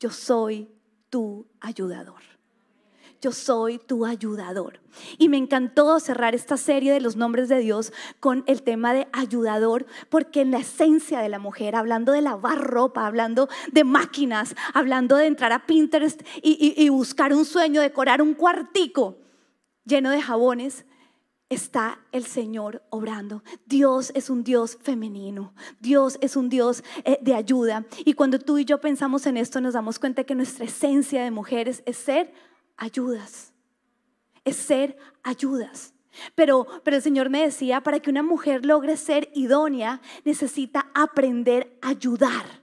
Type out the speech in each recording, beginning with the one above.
yo soy tu ayudador yo soy tu ayudador. Y me encantó cerrar esta serie de los nombres de Dios con el tema de ayudador, porque en la esencia de la mujer, hablando de lavar ropa, hablando de máquinas, hablando de entrar a Pinterest y, buscar un sueño, decorar un cuartico lleno de jabones, está el Señor obrando. Dios es un Dios femenino. Dios es un Dios eh, de ayuda. Y cuando tú y yo pensamos en esto, nos damos cuenta que nuestra esencia de mujeres es ser ayudas. Es ser ayudas. Pero, pero el Señor me decía, para que una mujer logre ser idónea, necesita aprender a ayudar.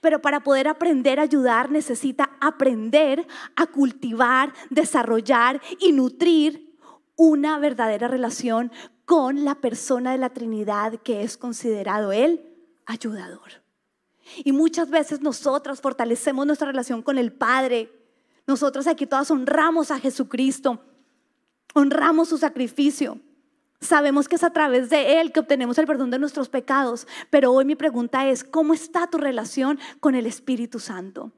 Pero para poder aprender a ayudar, necesita aprender a cultivar, desarrollar y nutrir una verdadera relación con la persona de la Trinidad que es considerado el ayudador. Y muchas veces nosotras fortalecemos nuestra relación con el Padre, nosotros aquí todas honramos a Jesucristo, honramos su sacrificio. Sabemos que es a través de Él que obtenemos el perdón de nuestros pecados, pero hoy mi pregunta es, ¿cómo está tu relación con el Espíritu Santo?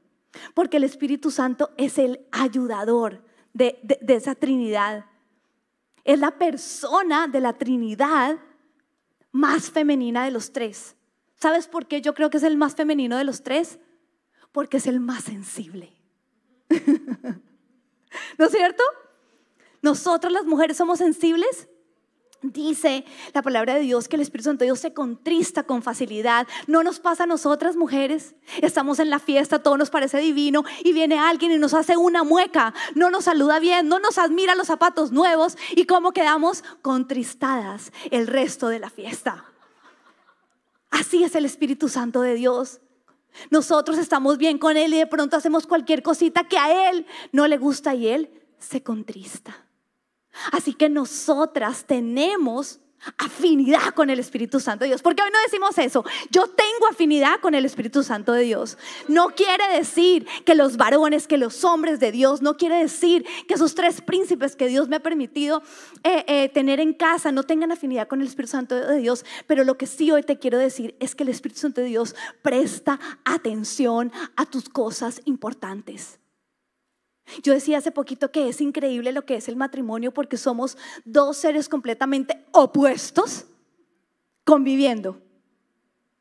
Porque el Espíritu Santo es el ayudador de, de esa Trinidad. Es la persona de la Trinidad más femenina de los tres. ¿Sabes por qué yo creo que es el más femenino de los tres? Porque es el más sensible. ¿No es cierto? Nosotros las mujeres somos sensibles. Dice la palabra de Dios que el Espíritu Santo de Dios se contrista con facilidad. No nos pasa a nosotras mujeres. Estamos en la fiesta, todo nos parece divino y viene alguien y nos hace una mueca. No nos saluda bien, no nos admira los zapatos nuevos y cómo quedamos contristadas el resto de la fiesta. Así es el Espíritu Santo de Dios. Nosotros estamos bien con Él y de pronto hacemos cualquier cosita que a Él no le gusta y Él se contrista. Así que nosotras tenemos afinidad con el Espíritu Santo de Dios. Porque hoy no decimos eso. Yo tengo afinidad con el Espíritu Santo de Dios. No quiere decir que los varones, que los hombres de Dios, no quiere decir que esos tres príncipes que Dios me ha permitido eh, eh, tener en casa no tengan afinidad con el Espíritu Santo de Dios. Pero lo que sí hoy te quiero decir es que el Espíritu Santo de Dios presta atención a tus cosas importantes. Yo decía hace poquito que es increíble lo que es el matrimonio porque somos dos seres completamente opuestos conviviendo.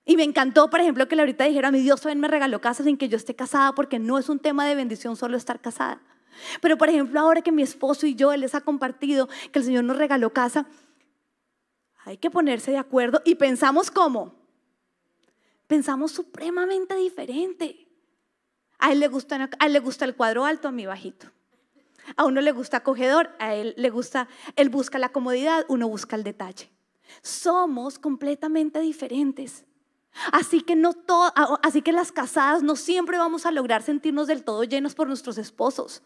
Y me encantó, por ejemplo, que ahorita dijera, mi Dios también me regaló casa sin que yo esté casada porque no es un tema de bendición solo estar casada. Pero, por ejemplo, ahora que mi esposo y yo, él les ha compartido que el Señor nos regaló casa, hay que ponerse de acuerdo y pensamos cómo. Pensamos supremamente diferente. A él le gusta, el cuadro alto, a mí bajito. A uno le gusta acogedor, a él le gusta, él busca la comodidad, uno busca el detalle. Somos completamente diferentes. Así que no todo, así que las casadas no siempre vamos a lograr sentirnos del todo llenos por nuestros esposos.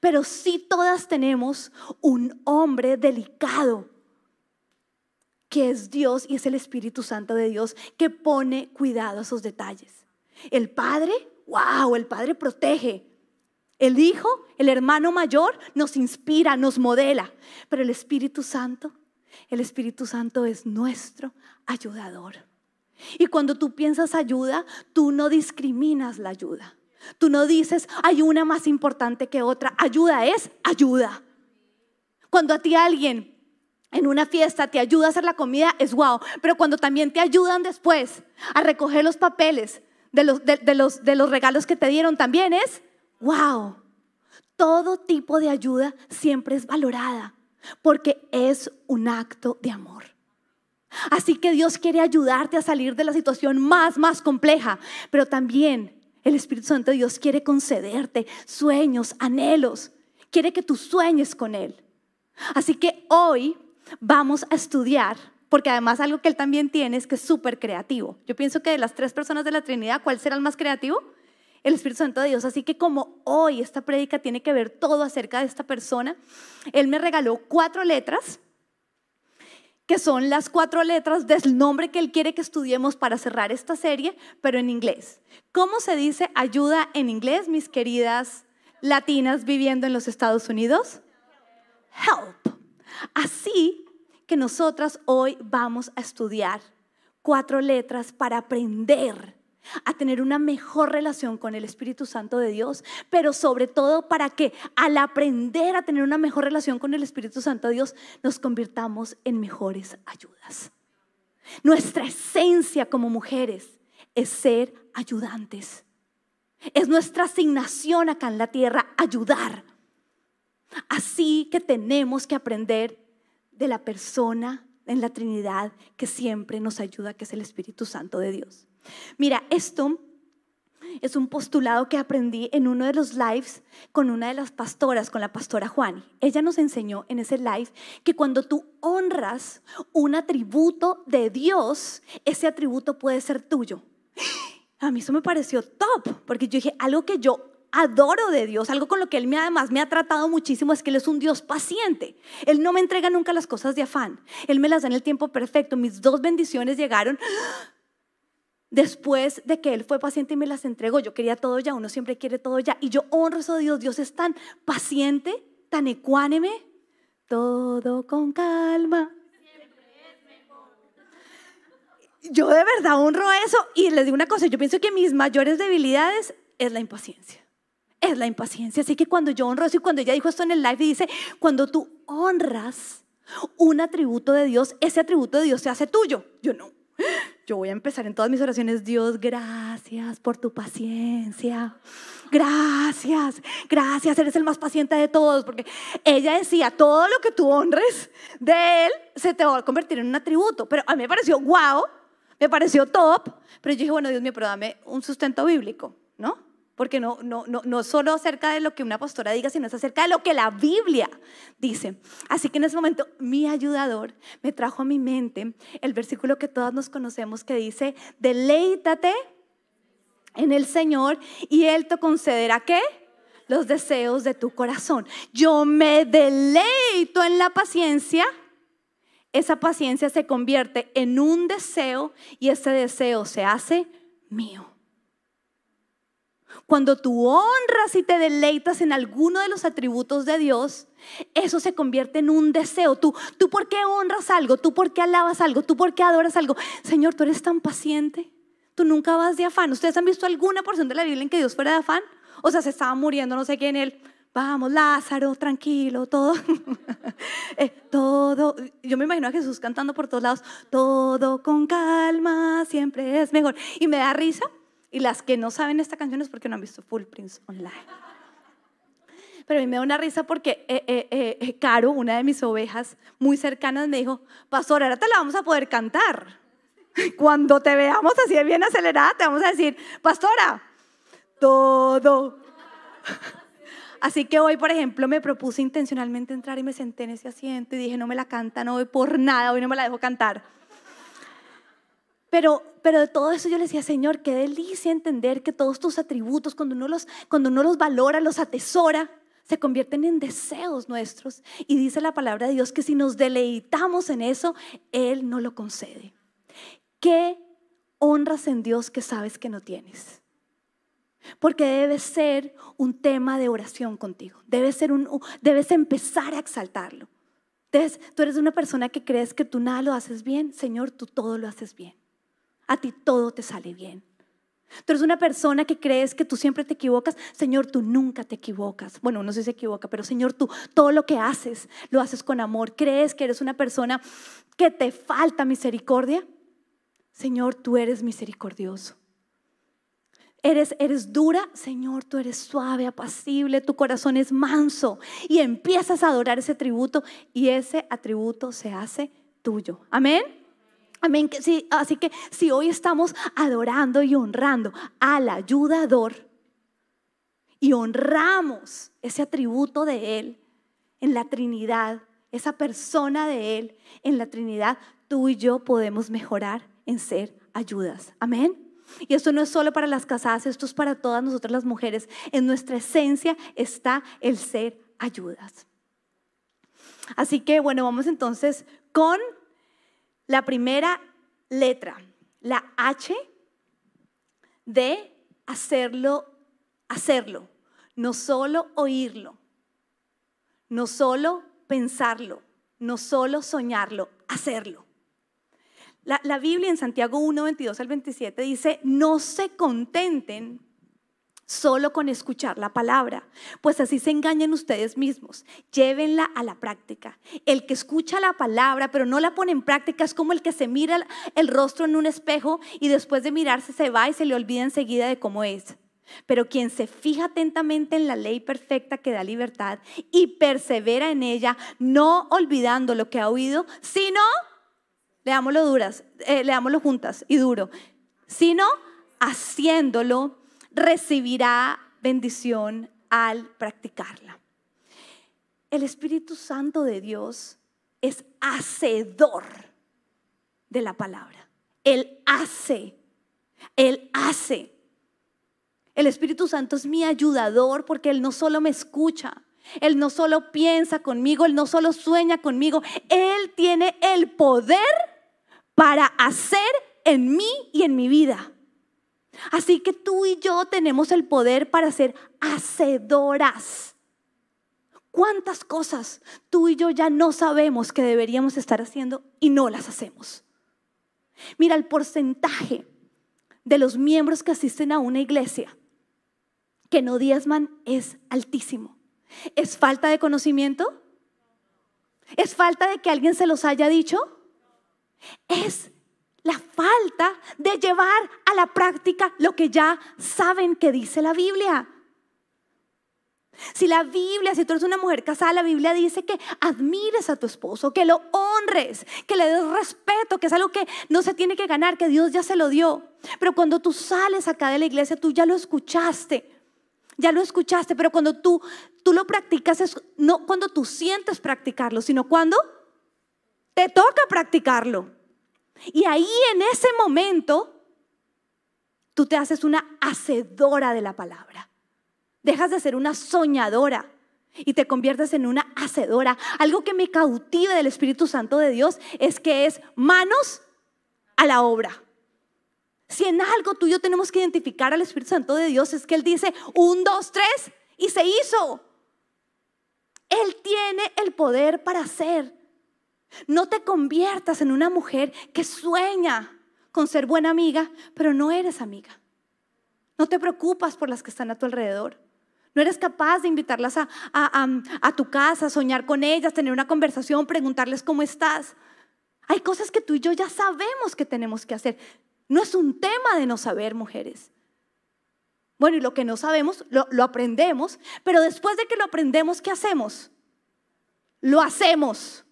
Pero sí todas tenemos un hombre delicado que es Dios y es el Espíritu Santo de Dios que pone cuidado a esos detalles. El Padre wow, el Padre protege. El Hijo, el hermano mayor, nos inspira, nos modela. Pero el Espíritu Santo, el Espíritu Santo es nuestro ayudador. Y cuando tú piensas ayuda, tú no discriminas la ayuda. Tú no dices, hay una más importante que otra. Ayuda es ayuda. Cuando a ti alguien en una fiesta te ayuda a hacer la comida, es wow. Pero cuando también te ayudan después a recoger los papeles, de los, de, los, de los regalos que te dieron también es, wow, todo tipo de ayuda siempre es valorada porque es un acto de amor. Así que Dios quiere ayudarte a salir de la situación más, más compleja, pero también el Espíritu Santo de Dios quiere concederte sueños, anhelos, quiere que tú sueñes con Él. Así que hoy vamos a estudiar porque además algo que él también tiene es que es súper creativo. Yo pienso que de las tres personas de la Trinidad, ¿cuál será el más creativo? El Espíritu Santo de Dios. Así que como hoy esta prédica tiene que ver todo acerca de esta persona, él me regaló cuatro letras, que son las cuatro letras del nombre que él quiere que estudiemos para cerrar esta serie, pero en inglés. ¿Cómo se dice ayuda en inglés, mis queridas latinas viviendo en los Estados Unidos? Help. Así que nosotras hoy vamos a estudiar cuatro letras para aprender a tener una mejor relación con el Espíritu Santo de Dios, pero sobre todo para que al aprender a tener una mejor relación con el Espíritu Santo de Dios, nos convirtamos en mejores ayudas. Nuestra esencia como mujeres es ser ayudantes. Es nuestra asignación acá en la tierra ayudar. Así que tenemos que aprender de la persona en la Trinidad que siempre nos ayuda, que es el Espíritu Santo de Dios. Mira, esto es un postulado que aprendí en uno de los lives con una de las pastoras, con la pastora Juani. Ella nos enseñó en ese live que cuando tú honras un atributo de Dios, ese atributo puede ser tuyo. A mí eso me pareció top, porque yo dije, algo que yo adoro de Dios, algo con lo que Él me, además me ha tratado muchísimo es que Él es un Dios paciente. Él no me entrega nunca las cosas de afán. Él me las da en el tiempo perfecto. Mis dos bendiciones llegaron después de que Él fue paciente y me las entregó. Yo quería todo ya, uno siempre quiere todo ya. Y yo honro de Dios. Dios es tan paciente, tan ecuánime. Todo con calma. Yo de verdad honro eso y les digo una cosa, yo pienso que mis mayores debilidades es la impaciencia es la impaciencia. Así que cuando yo honro y cuando ella dijo esto en el live dice, cuando tú honras un atributo de Dios, ese atributo de Dios se hace tuyo. Yo no. Yo voy a empezar en todas mis oraciones, Dios, gracias por tu paciencia. Gracias, gracias, eres el más paciente de todos, porque ella decía, todo lo que tú honres de Él se te va a convertir en un atributo. Pero a mí me pareció wow, me pareció top, pero yo dije, bueno, Dios mío, pero dame un sustento bíblico, ¿no? Porque no, no, no, no solo acerca de lo que una pastora diga, sino es acerca de lo que la Biblia dice. Así que en ese momento mi ayudador me trajo a mi mente el versículo que todas nos conocemos que dice, deleítate en el Señor y Él te concederá qué? Los deseos de tu corazón. Yo me deleito en la paciencia. Esa paciencia se convierte en un deseo y ese deseo se hace mío. Cuando tú honras y te deleitas en alguno de los atributos de Dios, eso se convierte en un deseo. Tú, tú por qué honras algo, tú por qué alabas algo, tú por qué adoras algo. Señor, tú eres tan paciente. Tú nunca vas de afán. ¿Ustedes han visto alguna porción de la Biblia en que Dios fuera de afán? O sea, se estaba muriendo, no sé quién, él. Vamos, Lázaro, tranquilo, todo. Eh, todo. Yo me imagino a Jesús cantando por todos lados. Todo con calma, siempre es mejor. Y me da risa y las que no saben esta canción es porque no han visto Full Prince Online. Pero a mí me da una risa porque eh, eh, eh, Caro, una de mis ovejas muy cercanas, me dijo, pastor, ahora te la vamos a poder cantar. Cuando te veamos así de bien acelerada, te vamos a decir, pastora, todo. Así que hoy, por ejemplo, me propuse intencionalmente entrar y me senté en ese asiento y dije, no me la canta, no voy por nada, hoy no me la dejo cantar. Pero, pero de todo eso yo le decía, Señor, qué delicia entender que todos tus atributos, cuando uno los, cuando uno los valora, los atesora, se convierten en deseos nuestros. Y dice la palabra de Dios que si nos deleitamos en eso, Él no lo concede. ¿Qué honras en Dios que sabes que no tienes? Porque debe ser un tema de oración contigo. Debe ser un, debes empezar a exaltarlo. tú eres una persona que crees que tú nada lo haces bien. Señor, tú todo lo haces bien a ti todo te sale bien. Tú eres una persona que crees que tú siempre te equivocas. Señor, tú nunca te equivocas. Bueno, uno sí se equivoca, pero Señor, tú todo lo que haces, lo haces con amor. ¿Crees que eres una persona que te falta misericordia? Señor, tú eres misericordioso. Eres, eres dura, Señor, tú eres suave, apacible, tu corazón es manso. Y empiezas a adorar ese tributo y ese atributo se hace tuyo. Amén. Amén. Sí, así que si hoy estamos adorando y honrando al ayudador y honramos ese atributo de Él en la Trinidad, esa persona de Él en la Trinidad, tú y yo podemos mejorar en ser ayudas. Amén. Y esto no es solo para las casadas, esto es para todas nosotras las mujeres. En nuestra esencia está el ser ayudas. Así que bueno, vamos entonces con la primera letra, la H de hacerlo, hacerlo, no solo oírlo, no solo pensarlo, no solo soñarlo, hacerlo. La, la Biblia en Santiago 1, 22 al 27 dice, no se contenten solo con escuchar la palabra, pues así se engañan ustedes mismos. Llévenla a la práctica. El que escucha la palabra pero no la pone en práctica es como el que se mira el rostro en un espejo y después de mirarse se va y se le olvida enseguida de cómo es. Pero quien se fija atentamente en la ley perfecta que da libertad y persevera en ella, no olvidando lo que ha oído, sino, leámoslo duras, eh, leámoslo juntas y duro, sino haciéndolo recibirá bendición al practicarla. El Espíritu Santo de Dios es hacedor de la palabra. Él hace, Él hace. El Espíritu Santo es mi ayudador porque Él no solo me escucha, Él no solo piensa conmigo, Él no solo sueña conmigo, Él tiene el poder para hacer en mí y en mi vida. Así que tú y yo tenemos el poder para ser hacedoras. ¿Cuántas cosas tú y yo ya no sabemos que deberíamos estar haciendo y no las hacemos? Mira, el porcentaje de los miembros que asisten a una iglesia que no diezman es altísimo. ¿Es falta de conocimiento? ¿Es falta de que alguien se los haya dicho? Es la falta de llevar a la práctica lo que ya saben que dice la Biblia. Si la Biblia, si tú eres una mujer casada, la Biblia dice que admires a tu esposo, que lo honres, que le des respeto, que es algo que no se tiene que ganar, que Dios ya se lo dio. Pero cuando tú sales acá de la iglesia, tú ya lo escuchaste. Ya lo escuchaste, pero cuando tú, tú lo practicas es no cuando tú sientes practicarlo, sino cuando te toca practicarlo. Y ahí en ese momento, tú te haces una hacedora de la palabra. Dejas de ser una soñadora y te conviertes en una hacedora. Algo que me cautiva del Espíritu Santo de Dios es que es manos a la obra. Si en algo tú y yo tenemos que identificar al Espíritu Santo de Dios es que Él dice un, dos, tres y se hizo. Él tiene el poder para hacer. No te conviertas en una mujer que sueña con ser buena amiga, pero no eres amiga. No te preocupas por las que están a tu alrededor. No eres capaz de invitarlas a, tu casa, soñar con ellas, tener una conversación, preguntarles cómo estás. Hay cosas que tú y yo ya sabemos que tenemos que hacer. No es un tema de no saber, mujeres. Bueno, y lo que no sabemos, lo, lo aprendemos, pero después de que lo aprendemos, ¿qué hacemos? Lo hacemos.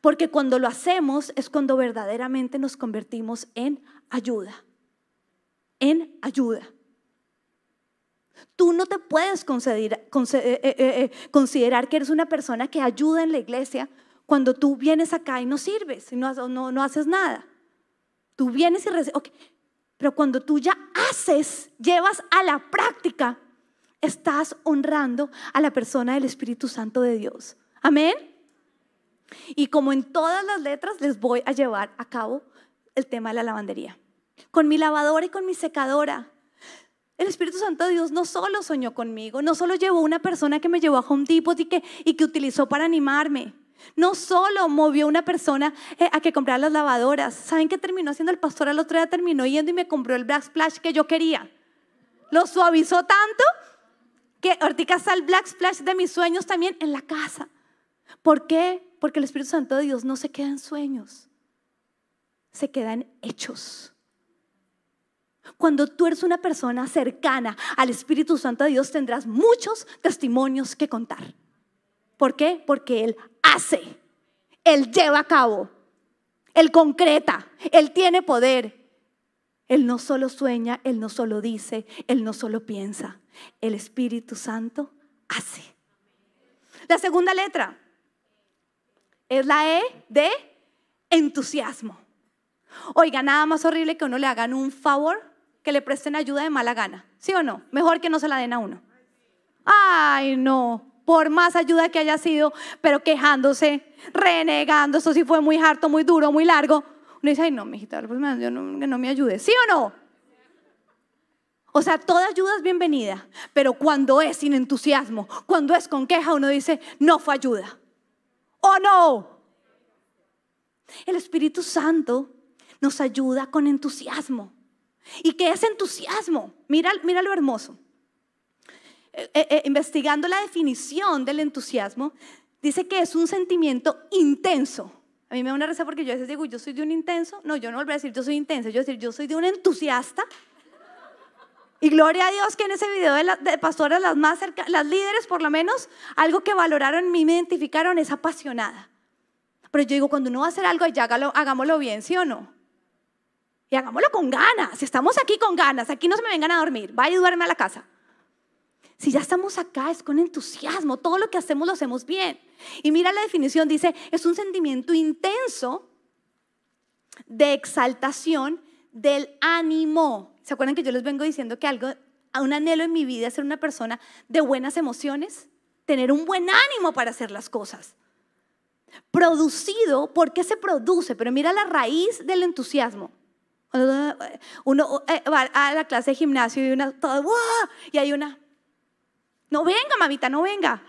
Porque cuando lo hacemos es cuando verdaderamente nos convertimos en ayuda. En ayuda. Tú no te puedes considerar, eh, eh, eh, considerar que eres una persona que ayuda en la iglesia cuando tú vienes acá y no sirves y no, no, haces nada. Tú vienes y recibes. Pero cuando tú ya haces, llevas a la práctica, estás honrando a la persona del Espíritu Santo de Dios. Amén. Y como en todas las letras, les voy a llevar a cabo el tema de la lavandería. Con mi lavadora y con mi secadora. El Espíritu Santo de Dios no solo soñó conmigo, no solo llevó una persona que me llevó a Home Depot y que, y que utilizó para animarme. No solo movió una persona eh, a que comprara las lavadoras. ¿Saben qué terminó haciendo el pastor? Al otro día terminó yendo y me compró el Black Splash que yo quería. Lo suavizó tanto que ahorita está el Black Splash de mis sueños también en la casa. ¿Por qué? Porque el Espíritu Santo de Dios no se queda en sueños, se queda en hechos. Cuando tú eres una persona cercana al Espíritu Santo de Dios tendrás muchos testimonios que contar. ¿Por qué? Porque Él hace, Él lleva a cabo, Él concreta, Él tiene poder. Él no solo sueña, Él no solo dice, Él no solo piensa. El Espíritu Santo hace. La segunda letra, es la E de entusiasmo. Oiga, nada más horrible que uno le hagan un favor, que le presten ayuda de mala gana. ¿Sí o no? Mejor que no se la den a uno. Ay, no. Por más ayuda que haya sido, pero quejándose, renegando, eso sí fue muy harto, muy duro, muy largo. Uno dice, ay, no, mijita, pues no, no me ayude. ¿Sí o no? O sea, toda ayuda es bienvenida, pero cuando es sin entusiasmo, cuando es con queja, uno dice, no fue ayuda. ¿O no? El Espíritu Santo nos ayuda con entusiasmo. ¿Y qué es entusiasmo? Mira, mira lo hermoso. Eh, eh, eh, investigando la definición del entusiasmo, dice que es un sentimiento intenso. A mí me da una risa porque yo a veces digo, yo soy de un intenso. No, yo no volveré a decir yo soy intenso, yo voy a decir, yo soy de un entusiasta. Y gloria a Dios que en ese video de, de pastoras, las más cerca, las líderes por lo menos, algo que valoraron me identificaron, es apasionada. Pero yo digo, cuando uno va a hacer algo, ya hagámoslo bien, ¿sí o no? Y hagámoslo con ganas. Si estamos aquí con ganas, aquí no se me vengan a dormir, vaya y duerme a la casa. Si ya estamos acá es con entusiasmo, todo lo que hacemos lo hacemos bien. Y mira la definición, dice, es un sentimiento intenso de exaltación del ánimo. ¿Se acuerdan que yo les vengo diciendo que algo, un anhelo en mi vida es ser una persona de buenas emociones? Tener un buen ánimo para hacer las cosas. Producido, ¿por qué se produce? Pero mira la raíz del entusiasmo. Uno eh, va a la clase de gimnasio y una, todo, y hay una, no venga, mamita, no venga.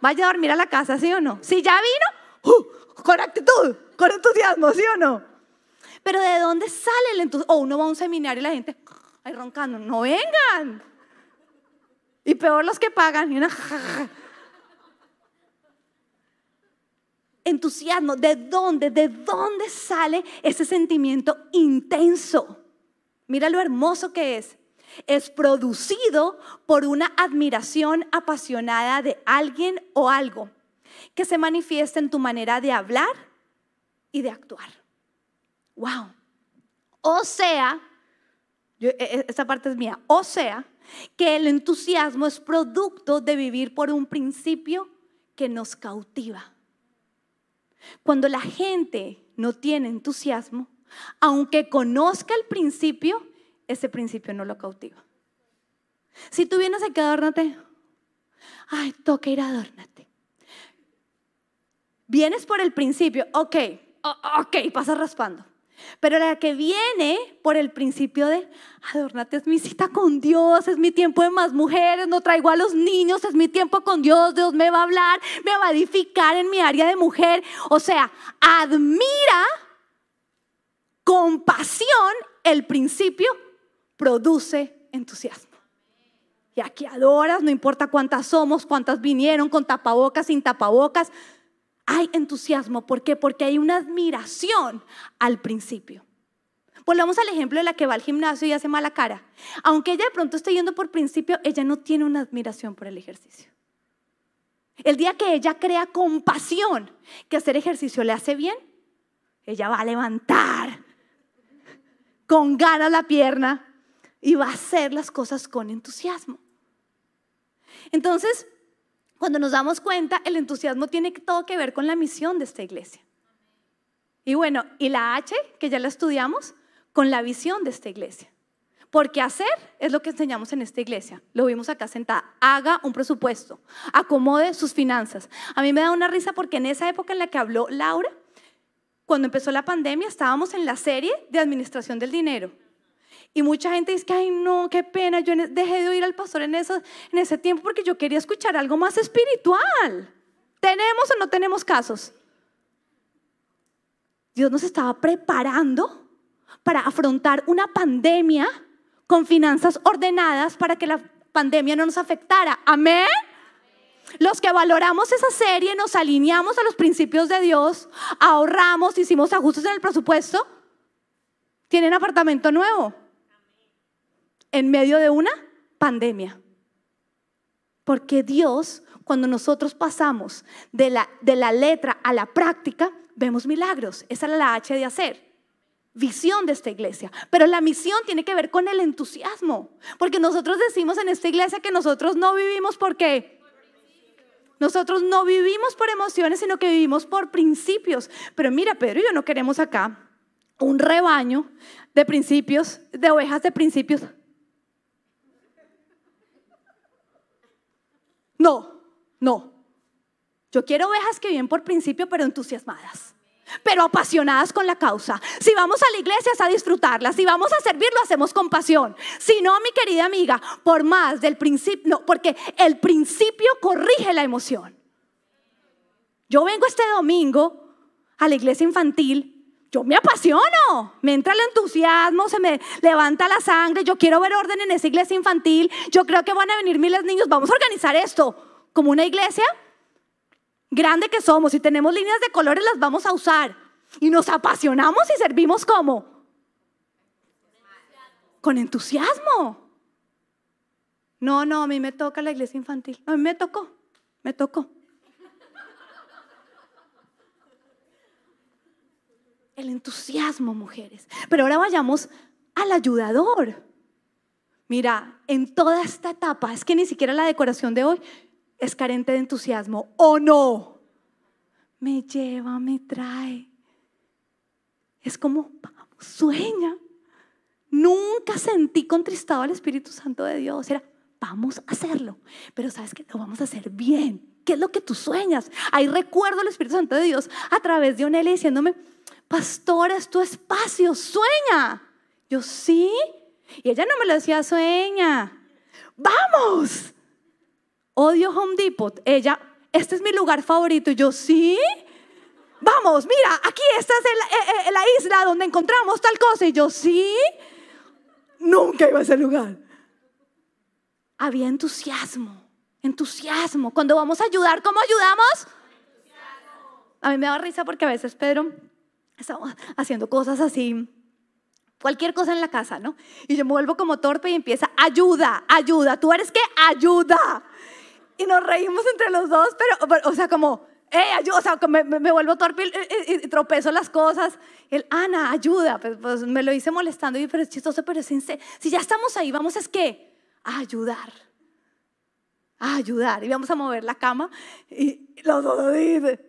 Vaya a dormir a la casa, ¿sí o no? Si ya vino, uh, con actitud, con entusiasmo, ¿sí o no? Pero ¿de dónde sale el entusiasmo? O uno va a un seminario y la gente ahí roncando, no vengan. Y peor los que pagan. Entusiasmo, ¿de dónde? ¿De dónde sale ese sentimiento intenso? Mira lo hermoso que es es producido por una admiración apasionada de alguien o algo que se manifiesta en tu manera de hablar y de actuar. Wow. O sea, e, e, esta parte es mía, o sea, que el entusiasmo es producto de vivir por un principio que nos cautiva. Cuando la gente no tiene entusiasmo, aunque conozca el principio, ese principio no lo cautiva. Si tú vienes aquí, adórnate. Ay, toca ir a adórnate. Vienes por el principio, ok, ok, pasas raspando. Pero la que viene por el principio de adórnate es mi cita con Dios, es mi tiempo de más mujeres, no traigo a los niños, es mi tiempo con Dios, Dios me va a hablar, me va a edificar en mi área de mujer. O sea, admira con pasión el principio produce entusiasmo. Y aquí adoras, no importa cuántas somos, cuántas vinieron, con tapabocas, sin tapabocas. Hay entusiasmo. ¿Por qué? Porque hay una admiración al principio. Volvamos al ejemplo de la que va al gimnasio y hace mala cara. Aunque ella de pronto esté yendo por principio, ella no tiene una admiración por el ejercicio. El día que ella crea compasión que hacer ejercicio le hace bien, ella va a levantar con ganas la pierna y va a hacer las cosas con entusiasmo. Entonces, cuando nos damos cuenta, el entusiasmo tiene todo que ver con la misión de esta iglesia. Y bueno, y la H, que ya la estudiamos, con la visión de esta iglesia. Porque hacer es lo que enseñamos en esta iglesia. Lo vimos acá sentada. Haga un presupuesto, acomode sus finanzas. A mí me da una risa porque en esa época en la que habló Laura, cuando empezó la pandemia, estábamos en la serie de administración del dinero. Y mucha gente dice que, ay, no, qué pena, yo dejé de oír al pastor en, en ese tiempo porque yo quería escuchar algo más espiritual. ¿Tenemos o no tenemos casos? Dios nos estaba preparando para afrontar una pandemia con finanzas ordenadas para que la pandemia no nos afectara. Amén. Los que valoramos esa serie, nos alineamos a los principios de Dios, ahorramos, hicimos ajustes en el presupuesto, tienen apartamento nuevo en medio de una pandemia. Porque Dios, cuando nosotros pasamos de la, de la letra a la práctica, vemos milagros. Esa es la H de hacer. Visión de esta iglesia. Pero la misión tiene que ver con el entusiasmo. Porque nosotros decimos en esta iglesia que nosotros no vivimos porque... Nosotros no vivimos por emociones, sino que vivimos por principios. Pero mira, Pedro yo no queremos acá un rebaño de principios, de ovejas de principios No, no. Yo quiero ovejas que vienen por principio, pero entusiasmadas, pero apasionadas con la causa. Si vamos a la iglesia es a disfrutarla, si vamos a servir lo hacemos con pasión. Si no, mi querida amiga, por más del principio, no, porque el principio corrige la emoción. Yo vengo este domingo a la iglesia infantil yo me apasiono, me entra el entusiasmo, se me levanta la sangre, yo quiero ver orden en esa iglesia infantil, yo creo que van a venir miles de niños, vamos a organizar esto como una iglesia grande que somos y tenemos líneas de colores, las vamos a usar. Y nos apasionamos y servimos como? Con entusiasmo. No, no, a mí me toca la iglesia infantil. A mí me tocó, me tocó. El entusiasmo, mujeres. Pero ahora vayamos al ayudador. Mira, en toda esta etapa, es que ni siquiera la decoración de hoy es carente de entusiasmo, ¿o no? Me lleva, me trae. Es como, sueña. Nunca sentí contristado al Espíritu Santo de Dios. Era, vamos a hacerlo. Pero sabes que lo vamos a hacer bien. ¿Qué es lo que tú sueñas? Ahí recuerdo al Espíritu Santo de Dios a través de Onelia diciéndome, pastora, es tu espacio, sueña. Yo sí. Y ella no me lo decía, sueña. Vamos. Odio Home Depot. Ella, este es mi lugar favorito. Y yo sí. Vamos, mira, aquí esta es eh, eh, la isla donde encontramos tal cosa. Y yo sí. Nunca iba a ese lugar. Había entusiasmo, entusiasmo. Cuando vamos a ayudar, ¿cómo ayudamos? A mí me da risa porque a veces Pedro estamos haciendo cosas así, cualquier cosa en la casa, ¿no? Y yo me vuelvo como torpe y empieza, ayuda, ayuda, tú eres que ayuda. Y nos reímos entre los dos, pero, o sea, como, eh, ayuda, o sea, me, me, vuelvo torpe y, tropezo las cosas. El, Ana, ayuda, pues, pues, me lo hice molestando, y pero es chistoso, pero es si ya estamos ahí, vamos es que a ayudar. A ayudar. Y vamos a mover la cama y los dos dicen,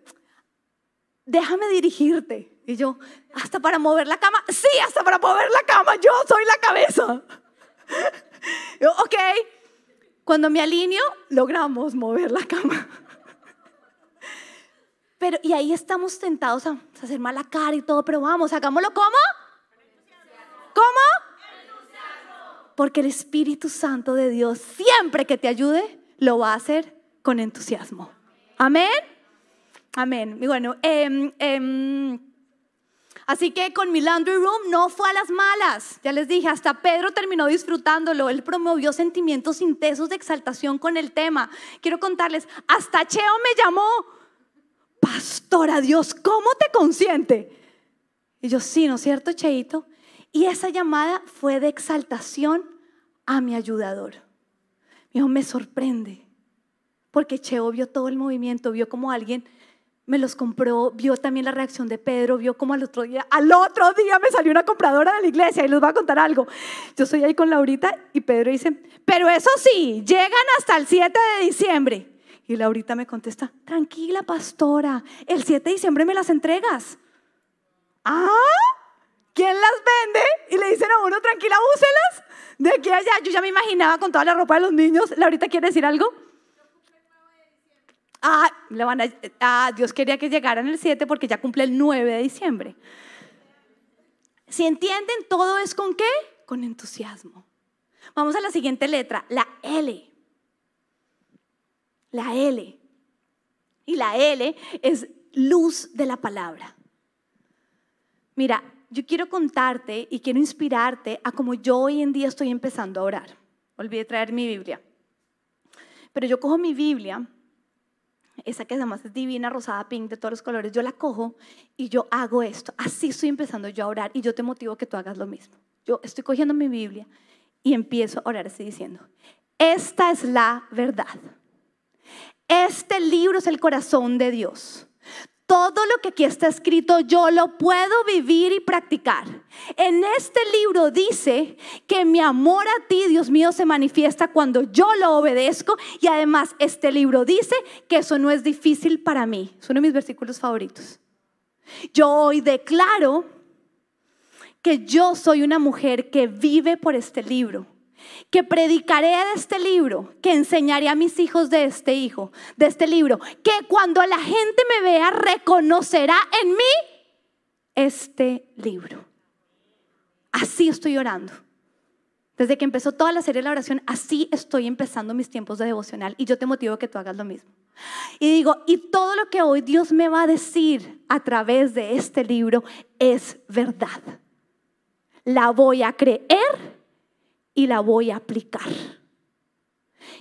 déjame dirigirte. Y yo, hasta para mover la cama, sí, hasta para mover la cama, yo soy la cabeza. Yo, ok, cuando me alineo, logramos mover la cama. Pero, y ahí estamos tentados a hacer mala cara y todo, pero vamos, hagámoslo como. ¿Cómo? Porque el Espíritu Santo de Dios, siempre que te ayude, lo va a hacer con entusiasmo. Amén. Amén. Y bueno, eh, Así que con mi laundry room no fue a las malas. Ya les dije, hasta Pedro terminó disfrutándolo. Él promovió sentimientos intensos de exaltación con el tema. Quiero contarles, hasta Cheo me llamó. Pastora Dios, ¿cómo te consiente? Y yo, sí, ¿no es cierto, Cheito? Y esa llamada fue de exaltación a mi ayudador. Dijo, me sorprende, porque Cheo vio todo el movimiento, vio como alguien me los compró, vio también la reacción de Pedro, vio como al otro día, al otro día me salió una compradora de la iglesia y les voy a contar algo. Yo estoy ahí con Laurita y Pedro dice, pero eso sí, llegan hasta el 7 de diciembre. Y Laurita me contesta, tranquila pastora, el 7 de diciembre me las entregas. ¿Ah? ¿Quién las vende? Y le dicen a uno, tranquila, úselas. De aquí a allá, yo ya me imaginaba con toda la ropa de los niños. Laurita quiere decir algo. Ah, le van a, ah, Dios quería que llegaran el 7 porque ya cumple el 9 de diciembre. Si entienden, todo es con qué? Con entusiasmo. Vamos a la siguiente letra, la L. La L. Y la L es luz de la palabra. Mira, yo quiero contarte y quiero inspirarte a cómo yo hoy en día estoy empezando a orar. Olvidé traer mi Biblia. Pero yo cojo mi Biblia esa que además es divina, rosada, pink, de todos los colores, yo la cojo y yo hago esto. Así estoy empezando yo a orar y yo te motivo que tú hagas lo mismo. Yo estoy cogiendo mi Biblia y empiezo a orar así diciendo, esta es la verdad. Este libro es el corazón de Dios. Todo lo que aquí está escrito yo lo puedo vivir y practicar. En este libro dice que mi amor a ti, Dios mío, se manifiesta cuando yo lo obedezco y además este libro dice que eso no es difícil para mí. Es uno de mis versículos favoritos. Yo hoy declaro que yo soy una mujer que vive por este libro que predicaré de este libro, que enseñaré a mis hijos de este hijo, de este libro, que cuando la gente me vea reconocerá en mí este libro. Así estoy orando. Desde que empezó toda la serie de la oración, así estoy empezando mis tiempos de devocional y yo te motivo a que tú hagas lo mismo. Y digo, y todo lo que hoy Dios me va a decir a través de este libro es verdad. La voy a creer y la voy a aplicar.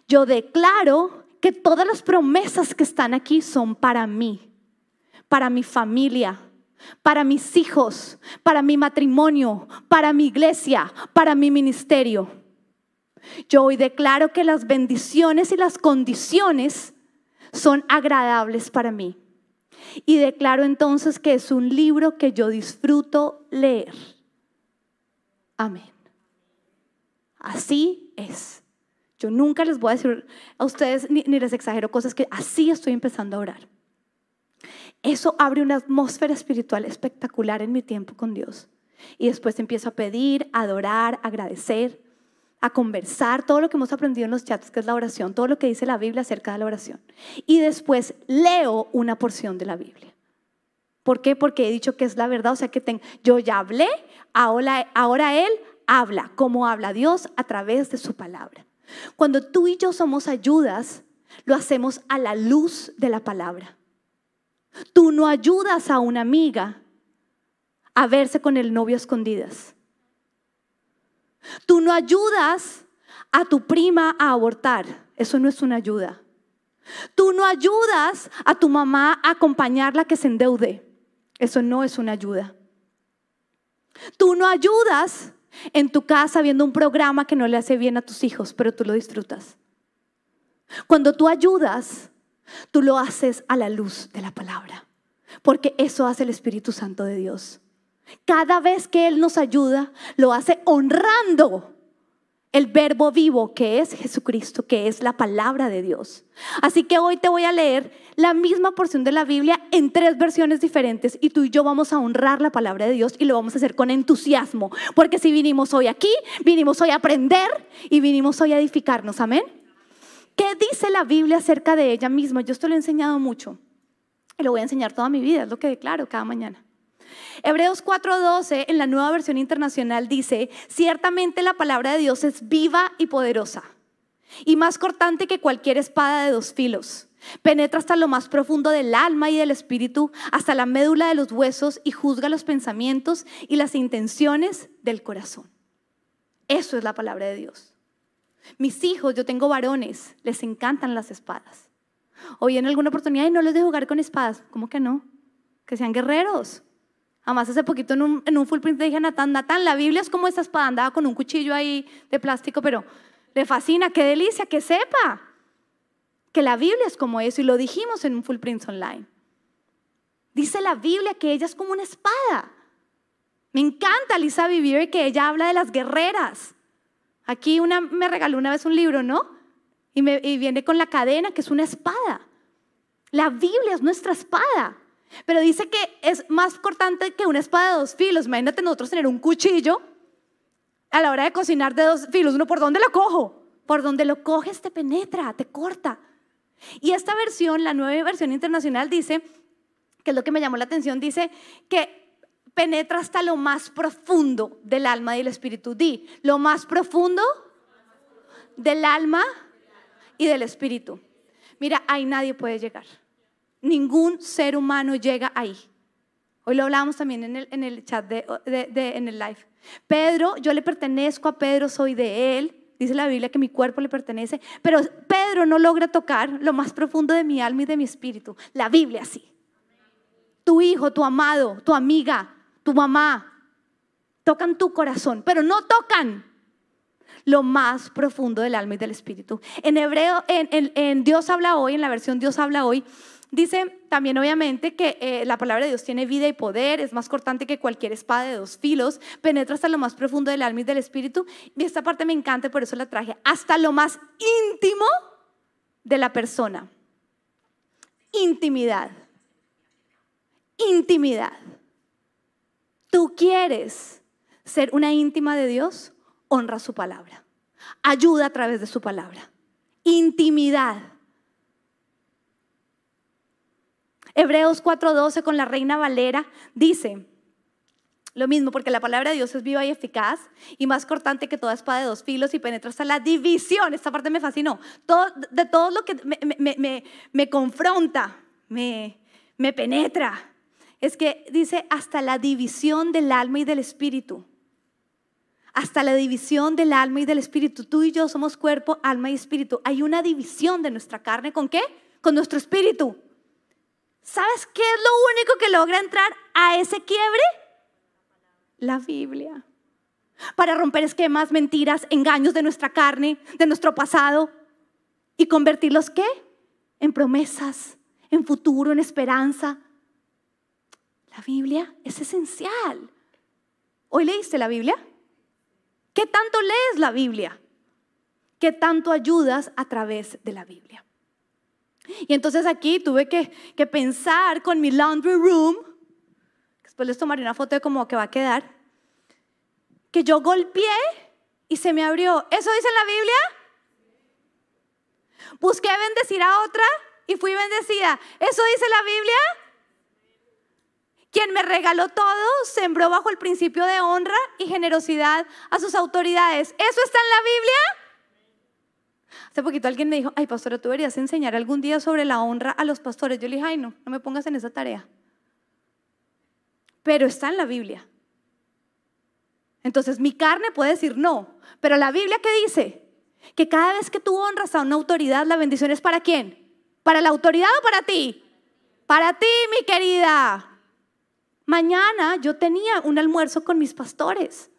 Yo declaro que todas las promesas que están aquí son para mí, para mi familia, para mis hijos, para mi matrimonio, para mi iglesia, para mi ministerio. Yo hoy declaro que las bendiciones y las condiciones son agradables para mí. Y declaro entonces que es un libro que yo disfruto leer. Amén. Así es. Yo nunca les voy a decir a ustedes ni, les exagero cosas que así estoy empezando a orar. Eso abre una atmósfera espiritual espectacular en mi tiempo con Dios. Y después empiezo a pedir, a adorar, a agradecer, a conversar, todo lo que hemos aprendido en los chats, que es la oración, todo lo que dice la Biblia acerca de la oración. Y después leo una porción de la Biblia. ¿Por qué? Porque he dicho que es la verdad, o sea que yo ya hablé, ahora, ahora Él habla, como habla Dios a través de su palabra. Cuando tú y yo somos ayudas, lo hacemos a la luz de la palabra. Tú no ayudas a una amiga a verse con el novio a escondidas. Tú no ayudas a tu prima a abortar. Eso no es una ayuda. Tú no ayudas a tu mamá a acompañarla que se endeude. Eso no es una ayuda. Tú no ayudas en tu casa viendo un programa que no le hace bien a tus hijos, pero tú lo disfrutas. Cuando tú ayudas, Tú lo haces a la luz de la palabra, porque eso hace el Espíritu Santo de Dios. Cada vez que Él nos ayuda, lo hace honrando el verbo vivo que es Jesucristo, que es la palabra de Dios. Así que hoy te voy a leer la misma porción de la Biblia en tres versiones diferentes y tú y yo vamos a honrar la palabra de Dios y lo vamos a hacer con entusiasmo, porque si vinimos hoy aquí, vinimos hoy a aprender y vinimos hoy a edificarnos, amén. ¿Qué dice la Biblia acerca de ella misma? Yo esto lo he enseñado mucho y lo voy a enseñar toda mi vida, es lo que declaro cada mañana. Hebreos 4:12 en la nueva versión internacional dice, ciertamente la palabra de Dios es viva y poderosa y más cortante que cualquier espada de dos filos. Penetra hasta lo más profundo del alma y del espíritu, hasta la médula de los huesos y juzga los pensamientos y las intenciones del corazón. Eso es la palabra de Dios. Mis hijos, yo tengo varones, les encantan las espadas. Hoy en alguna oportunidad y no les de jugar con espadas. ¿Cómo que no? Que sean guerreros. Además, hace poquito en un, full print dije a Natán, Natán, la Biblia es como esa espada, andaba con un cuchillo ahí de plástico, pero le fascina, qué delicia, que sepa que la Biblia es como eso y lo dijimos en un full print online. Dice la Biblia que ella es como una espada. Me encanta Lisa Vivir que ella habla de las guerreras. Aquí una me regaló una vez un libro, ¿no? Y, viene con la cadena, que es una espada. La Biblia es nuestra espada. Pero dice que es más cortante que una espada de dos filos. Imagínate nosotros tener un cuchillo a la hora de cocinar de dos filos. Uno, ¿por dónde lo cojo? Por donde lo coges te penetra, te corta. Y esta versión, la nueva versión internacional, dice, que es lo que me llamó la atención, dice que penetra hasta lo más profundo del alma y del espíritu. Di, lo más profundo del alma y del espíritu. Mira, ahí nadie puede llegar. Ningún ser humano llega ahí. Hoy lo hablábamos también en el, en el chat, de, en el live. Pedro, yo le pertenezco a Pedro, soy de él. Dice la Biblia que mi cuerpo le pertenece. Pero Pedro no logra tocar lo más profundo de mi alma y de mi espíritu. La Biblia sí. Tu hijo, tu amado, tu amiga, tu mamá, tocan tu corazón, pero no tocan lo más profundo del alma y del espíritu. En hebreo, en, Dios habla hoy, en la versión Dios habla hoy, dice también obviamente que eh, la palabra de Dios tiene vida y poder, es más cortante que cualquier espada de dos filos, penetra hasta lo más profundo del alma y del espíritu. Y esta parte me encanta, por eso la traje, hasta lo más íntimo de la persona. Intimidad. Intimidad. ¿Tú quieres ser una íntima de Dios? Honra su palabra. Ayuda a través de su palabra. Intimidad. Hebreos 4:12 con la Reina Valera dice, Lo mismo, porque la palabra de Dios es viva y eficaz y más cortante que toda espada de dos filos y penetra hasta la división. Esta parte me fascinó. De todo lo que me, me, me, me confronta, me, me penetra. Es que dice hasta la división del alma y del espíritu. Hasta la división del alma y del espíritu. Tú y yo somos cuerpo, alma y espíritu. Hay una división de nuestra carne. ¿Con qué? Con nuestro espíritu. ¿Sabes qué es lo único que logra entrar a ese quiebre? la Biblia. Para romper esquemas, mentiras, engaños de nuestra carne, de nuestro pasado y convertirlos qué? En promesas, en futuro, en esperanza. La Biblia es esencial. ¿Hoy leíste la Biblia? ¿Qué tanto lees la Biblia? ¿Qué tanto ayudas a través de la Biblia? Y entonces aquí tuve que, pensar con mi laundry room Después les tomaré una foto de cómo que va a quedar. Que yo golpeé y se me abrió. ¿Eso dice en la Biblia? Busqué bendecir a otra y fui bendecida. ¿Eso dice la Biblia? Quien me regaló todo, sembró bajo el principio de honra y generosidad a sus autoridades. ¿Eso está en la Biblia? Hace poquito alguien me dijo, ay, pastora, tú deberías enseñar algún día sobre la honra a los pastores. Yo le dije, ay, no, no me pongas en esa tarea pero está en la Biblia. Entonces mi carne puede decir no, pero la Biblia que dice que cada vez que tú honras a una autoridad, la bendición es para quién? ¿Para la autoridad o para ti? Para ti, mi querida. Mañana yo tenía un almuerzo con mis pastores,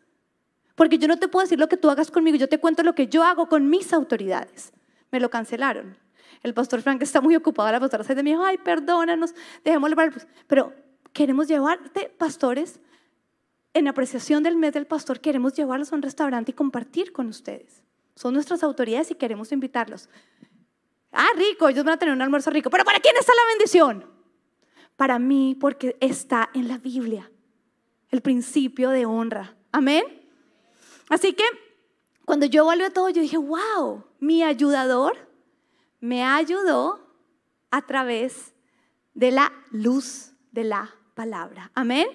porque yo no te puedo decir lo que tú hagas conmigo, yo te cuento lo que yo hago con mis autoridades. Me lo cancelaron. El pastor Frank está muy ocupado, la pastora se me dijo, ay, perdónanos, dejémoslo para... Pero Queremos llevarte, pastores, en apreciación del mes del pastor, queremos llevarlos a un restaurante y compartir con ustedes. Son nuestras autoridades y queremos invitarlos. Ah, rico, ellos van a tener un almuerzo rico. Pero ¿para quién está la bendición? Para mí, porque está en la Biblia. El principio de honra. Amén. Así que cuando yo volví a todo, yo dije, wow, mi ayudador me ayudó a través de la luz de la palabra. Amén.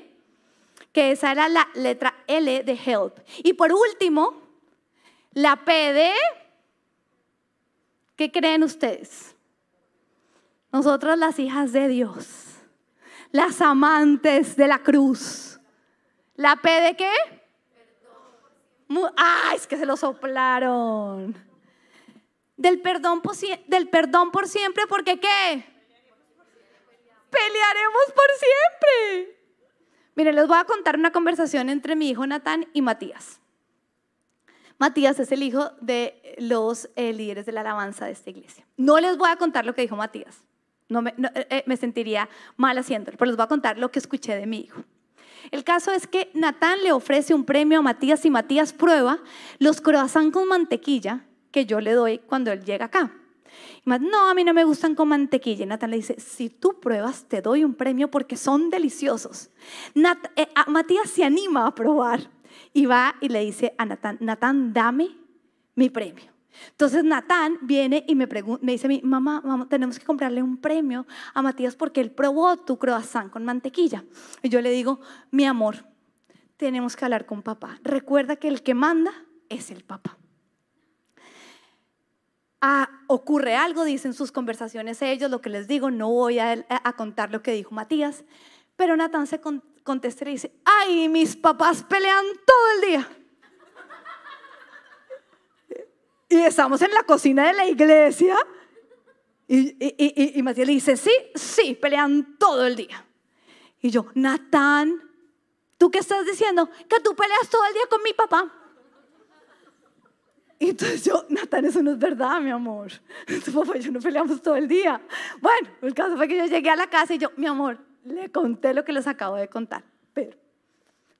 Que esa era la letra L de help. Y por último, la P de... ¿Qué creen ustedes? Nosotros las hijas de Dios, las amantes de la cruz. ¿La P de qué? Ah, es que se lo soplaron. Del perdón, por, del perdón por siempre, porque ¿qué? pelearemos por siempre. Miren, les voy a contar una conversación entre mi hijo Natán y Matías. Matías es el hijo de los eh, líderes de la alabanza de esta iglesia. No les voy a contar lo que dijo Matías. No me, eh, eh, me sentiría mal haciéndolo, pero les voy a contar lo que escuché de mi hijo. El caso es que Natán le ofrece un premio a Matías y Matías prueba los croissants con mantequilla que yo le doy cuando él llega acá no, a mí no me gustan con mantequilla. Y Natán le dice, si tú pruebas, te doy un premio porque son deliciosos. Eh, Matías se anima a probar y va y le dice a Natán, Natán, dame mi premio. Entonces Natán viene y me, me dice a mamá, mamá, tenemos que comprarle un premio a Matías porque él probó tu croissant con mantequilla. Y yo le digo, mi amor, tenemos que hablar con papá. Recuerda que el que manda es el papá ocurre algo, dicen sus conversaciones ellos, lo que les digo, no voy a, contar lo que dijo Matías, pero Natán se contesta y dice, ay, mis papás pelean todo el día. Y estamos en la cocina de la iglesia. Y, y, y, Matías le dice, sí, sí, pelean todo el día. Y yo, Natán, ¿tú qué estás diciendo? Que tú peleas todo el día con mi papá. Y entonces yo, Natán, eso no es verdad, mi amor. Tu papá y yo no peleamos todo el día. Bueno, el caso fue que yo llegué a la casa y yo, mi amor, le conté lo que les acabo de contar. Pero,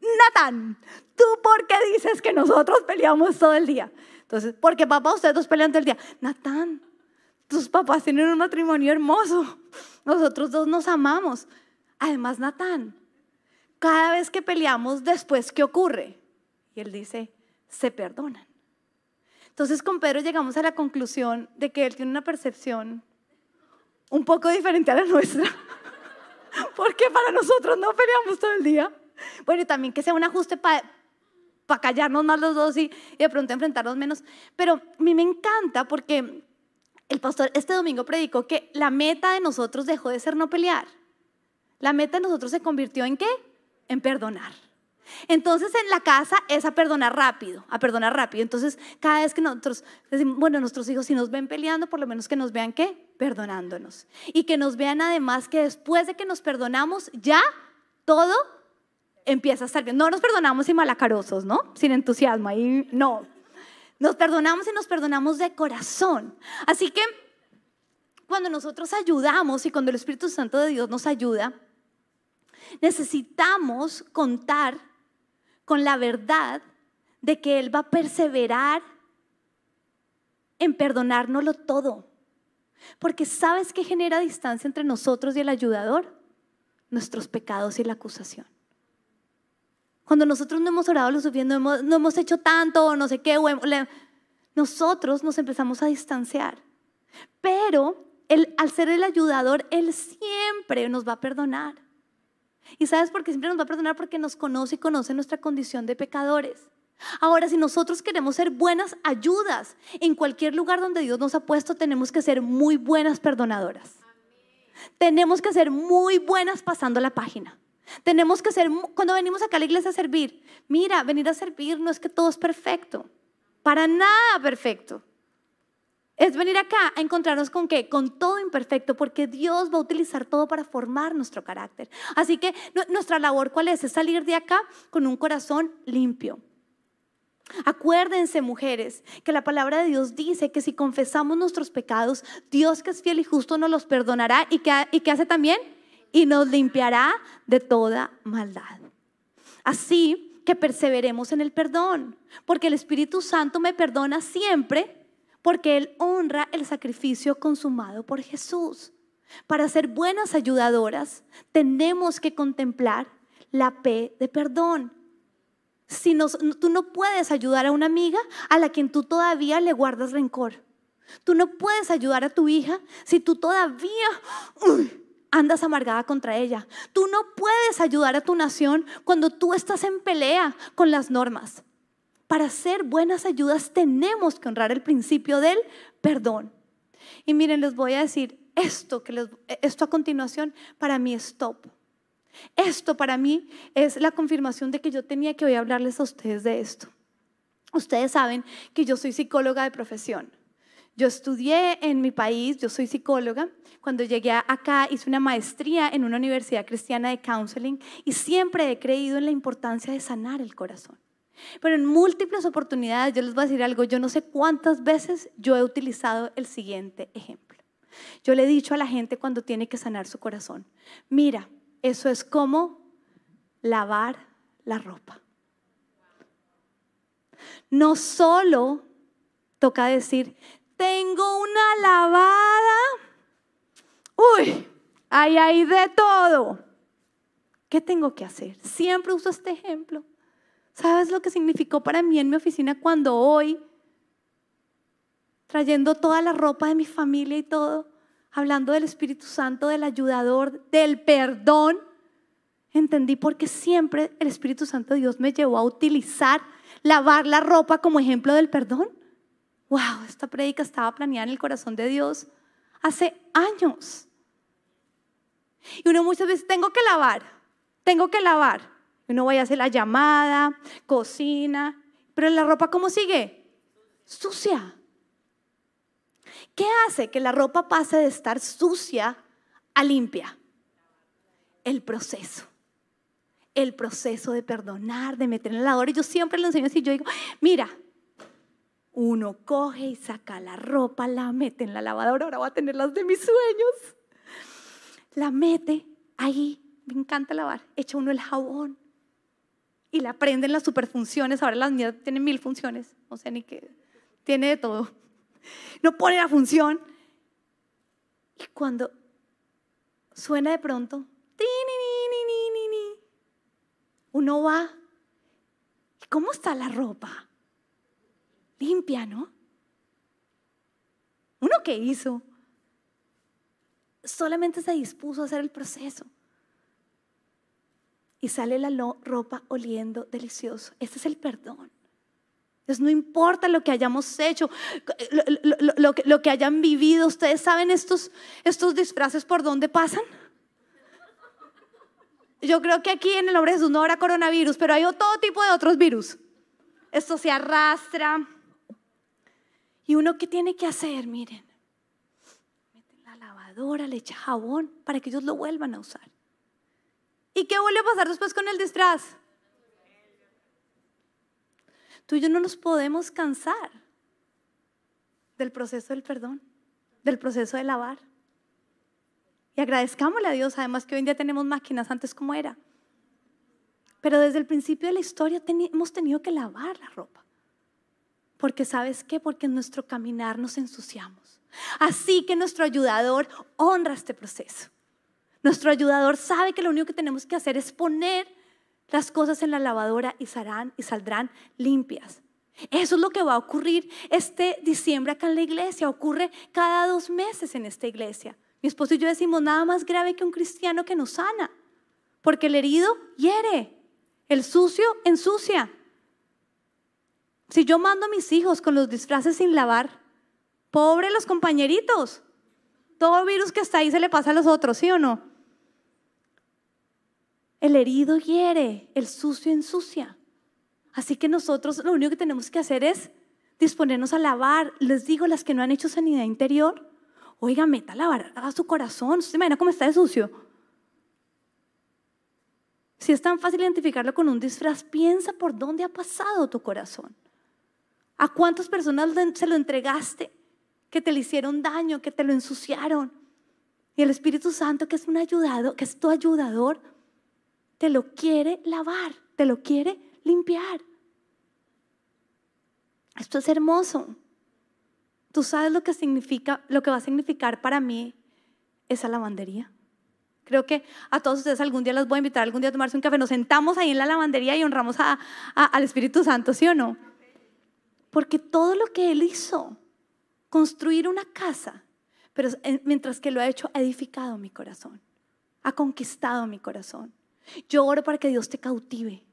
Natán, ¿tú por qué dices que nosotros peleamos todo el día? Entonces, porque papá, ustedes dos pelean todo el día. Natán, tus papás tienen un matrimonio hermoso. Nosotros dos nos amamos. Además, Natán, cada vez que peleamos, después, ¿qué ocurre? Y él dice, se perdonan. Entonces con Pedro llegamos a la conclusión de que él tiene una percepción un poco diferente a la nuestra. Porque para nosotros no peleamos todo el día. Bueno, y también que sea un ajuste para callarnos más los dos y, y de pronto enfrentarnos menos. Pero a mí me encanta porque el pastor este domingo predicó que la meta de nosotros dejó de ser no pelear. La meta de nosotros se convirtió en qué? En perdonar. Entonces en la casa es a perdonar rápido, a perdonar rápido. Entonces cada vez que nosotros decimos, bueno, nuestros hijos si nos ven peleando, por lo menos que nos vean qué? Perdonándonos. Y que nos vean además que después de que nos perdonamos, ya todo empieza a estar bien. No nos perdonamos sin malacarosos, ¿no? Sin entusiasmo, ahí no. Nos perdonamos y nos perdonamos de corazón. Así que cuando nosotros ayudamos y cuando el Espíritu Santo de Dios nos ayuda, necesitamos contar con la verdad de que Él va a perseverar en perdonárnoslo todo. Porque ¿sabes qué genera distancia entre nosotros y el ayudador? Nuestros pecados y la acusación. Cuando nosotros no hemos orado lo suficiente, no hemos, hecho tanto o no sé qué, nosotros nos empezamos a distanciar. Pero al ser el ayudador, Él siempre nos va a perdonar. ¿Y sabes por qué siempre nos va a perdonar? Porque nos conoce y conoce nuestra condición de pecadores. Ahora, si nosotros queremos ser buenas ayudas en cualquier lugar donde Dios nos ha puesto, tenemos que ser muy buenas perdonadoras. Tenemos que ser muy buenas pasando la página. Tenemos que ser, cuando venimos acá a la iglesia a servir, mira, venir a servir no es que todo es perfecto, para nada perfecto. Es venir acá a encontrarnos con qué? Con todo imperfecto, porque Dios va a utilizar todo para formar nuestro carácter. Así que nuestra labor, ¿cuál es? Es salir de acá con un corazón limpio. Acuérdense, mujeres, que la palabra de Dios dice que si confesamos nuestros pecados, Dios que es fiel y justo nos los perdonará y que, y que hace también y nos limpiará de toda maldad. Así que perseveremos en el perdón, porque el Espíritu Santo me perdona siempre porque Él honra el sacrificio consumado por Jesús. Para ser buenas ayudadoras, tenemos que contemplar la P de perdón. Si tú no puedes ayudar a una amiga a la quien tú todavía le guardas rencor. Tú no puedes ayudar a tu hija si tú todavía andas amargada contra ella. Tú no puedes ayudar a tu nación cuando tú estás en pelea con las normas. Para ser buenas ayudas tenemos que honrar el principio del perdón. Y miren, les voy a decir esto, que esto a continuación para mí es top. Esto para mí es la confirmación de que yo tenía que hoy hablarles a ustedes de esto. Ustedes saben que yo soy psicóloga de profesión. Yo estudié en mi país, yo soy psicóloga. Cuando llegué acá hice una maestría en una universidad cristiana de counseling y siempre he creído en la importancia de sanar el corazón. Pero en múltiples oportunidades, yo les voy a decir algo, yo no sé cuántas veces yo he utilizado el siguiente ejemplo. Yo le he dicho a la gente cuando tiene que sanar su corazón, mira, eso es como lavar la ropa. No solo toca decir, tengo una lavada, uy, hay ahí de todo. ¿Qué tengo que hacer? Siempre uso este ejemplo. ¿Sabes lo que significó para mí en mi oficina cuando hoy, trayendo toda la ropa de mi familia y todo, hablando del Espíritu Santo, del ayudador, del perdón, entendí por qué siempre el Espíritu Santo de Dios me llevó a utilizar lavar la ropa como ejemplo del perdón? Wow, esta prédica estaba planeada en el corazón de Dios hace años. Y uno muchas veces, tengo que lavar, tengo que lavar. Uno vaya a hacer la llamada, cocina, pero la ropa ¿cómo sigue? Sucia. ¿Qué hace que la ropa pase de estar sucia a limpia? El proceso. El proceso de perdonar, de meter en la. Y yo siempre le enseño así, yo digo, mira, uno coge y saca la ropa, la mete en la lavadora, ahora voy a tener las de mis sueños. La mete ahí, me encanta lavar, echa uno el jabón, y la aprenden las superfunciones. Ahora las mías tienen mil funciones, no sé ni qué, tiene de todo. No pone la función. Y cuando suena de pronto, uno va, ¿y cómo está la ropa? Limpia, ¿no? ¿Uno qué hizo? Solamente se dispuso a hacer el proceso. y sale la ropa oliendo delicioso. Este es el perdón. Entonces, no importa lo que hayamos hecho, lo, lo, que hayan vivido. ¿Ustedes saben estos, estos disfraces por dónde pasan? Yo creo que aquí en el nombre de Jesús no habrá coronavirus, pero hay todo tipo de otros virus. Esto se arrastra. Y uno, ¿qué tiene que hacer? Miren, mete la lavadora, le echa jabón para que ellos lo vuelvan a usar. ¿Y qué vuelve a pasar después con el disfraz? Tú y yo no nos podemos cansar del proceso del perdón, del proceso de lavar. Y agradezcámosle a Dios, además que hoy en día tenemos máquinas antes como era. Pero desde el principio de la historia hemos tenido que lavar la ropa. Porque sabes qué? Porque en nuestro caminar nos ensuciamos. Así que nuestro ayudador honra este proceso. Nuestro ayudador sabe que lo único que tenemos que hacer es poner las cosas en la lavadora y, y saldrán limpias. Eso es lo que va a ocurrir este diciembre acá en la iglesia. Ocurre cada dos meses en esta iglesia. Mi esposo y yo decimos nada más grave que un cristiano que nos sana. Porque el herido hiere, el sucio ensucia. Si yo mando a mis hijos con los disfraces sin lavar, pobre los compañeritos. Todo virus que está ahí se le pasa a los otros, ¿sí o no? El herido hiere, el sucio ensucia. Así que nosotros lo único que tenemos que hacer es disponernos a lavar. Les digo, las que no han hecho sanidad interior, oiga, meta a lavar a su corazón. ¿Se imagina cómo está de sucio? Si es tan fácil identificarlo con un disfraz, piensa por dónde ha pasado tu corazón. ¿A cuántas personas se lo entregaste que te le hicieron daño, que te lo ensuciaron? Y el Espíritu Santo, que es un ayudado, que es tu ayudador, te lo quiere lavar, te lo quiere limpiar. Esto es hermoso. Tú sabes lo que significa, lo que va a significar para mí esa lavandería. Creo que a todos ustedes algún día los voy a invitar algún día a tomarse un café. Nos sentamos ahí en la lavandería y honramos al Espíritu Santo, ¿sí o no? Porque todo lo que Él hizo, construir una casa, pero mientras que lo ha hecho, ha edificado mi corazón, ha conquistado mi corazón. Yo oro para que Dios te cautive.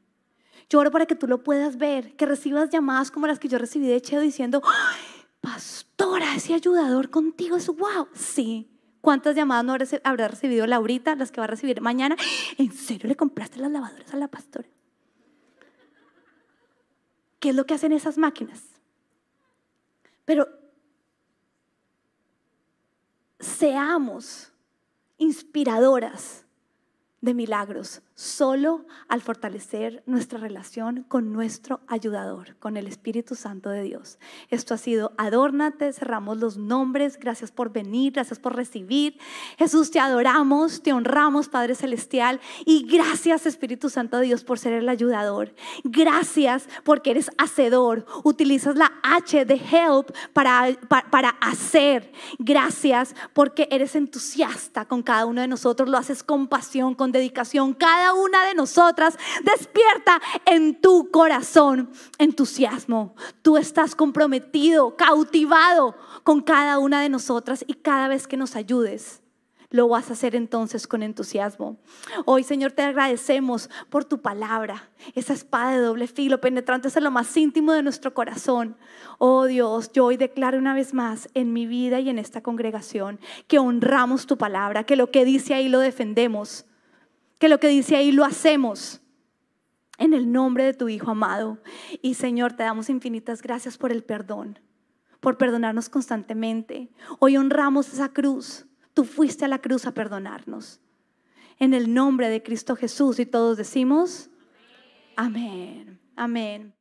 Yo oro para que tú lo puedas ver, que recibas llamadas como las que yo recibí de Cheo diciendo, pastora, ese ayudador contigo es wow. Sí. ¿Cuántas llamadas no habrá recibido Laurita, las que va a recibir mañana? ¿En serio le compraste las lavadoras a la pastora? ¿Qué es lo que hacen esas máquinas? Pero seamos inspiradoras de milagros solo al fortalecer nuestra relación con nuestro ayudador, con el Espíritu Santo de Dios. Esto ha sido Adórnate, cerramos los nombres, gracias por venir, gracias por recibir. Jesús, te adoramos, te honramos, Padre Celestial, y gracias Espíritu Santo de Dios por ser el ayudador. Gracias porque eres hacedor, utilizas la H de help para, para, para hacer. Gracias porque eres entusiasta con cada uno de nosotros, lo haces con pasión, con dedicación. Cada una de nosotras despierta en tu corazón entusiasmo. Tú estás comprometido, cautivado con cada una de nosotras y cada vez que nos ayudes lo vas a hacer entonces con entusiasmo. Hoy, Señor, te agradecemos por tu palabra, esa espada de doble filo, penetrante en lo más íntimo de nuestro corazón. Oh Dios, yo hoy declaro una vez más en mi vida y en esta congregación que honramos tu palabra, que lo que dice ahí lo defendemos que lo que dice ahí lo hacemos en el nombre de tu Hijo amado. Y Señor, te damos infinitas gracias por el perdón, por perdonarnos constantemente. Hoy honramos esa cruz. Tú fuiste a la cruz a perdonarnos. En el nombre de Cristo Jesús y todos decimos, amén, amén.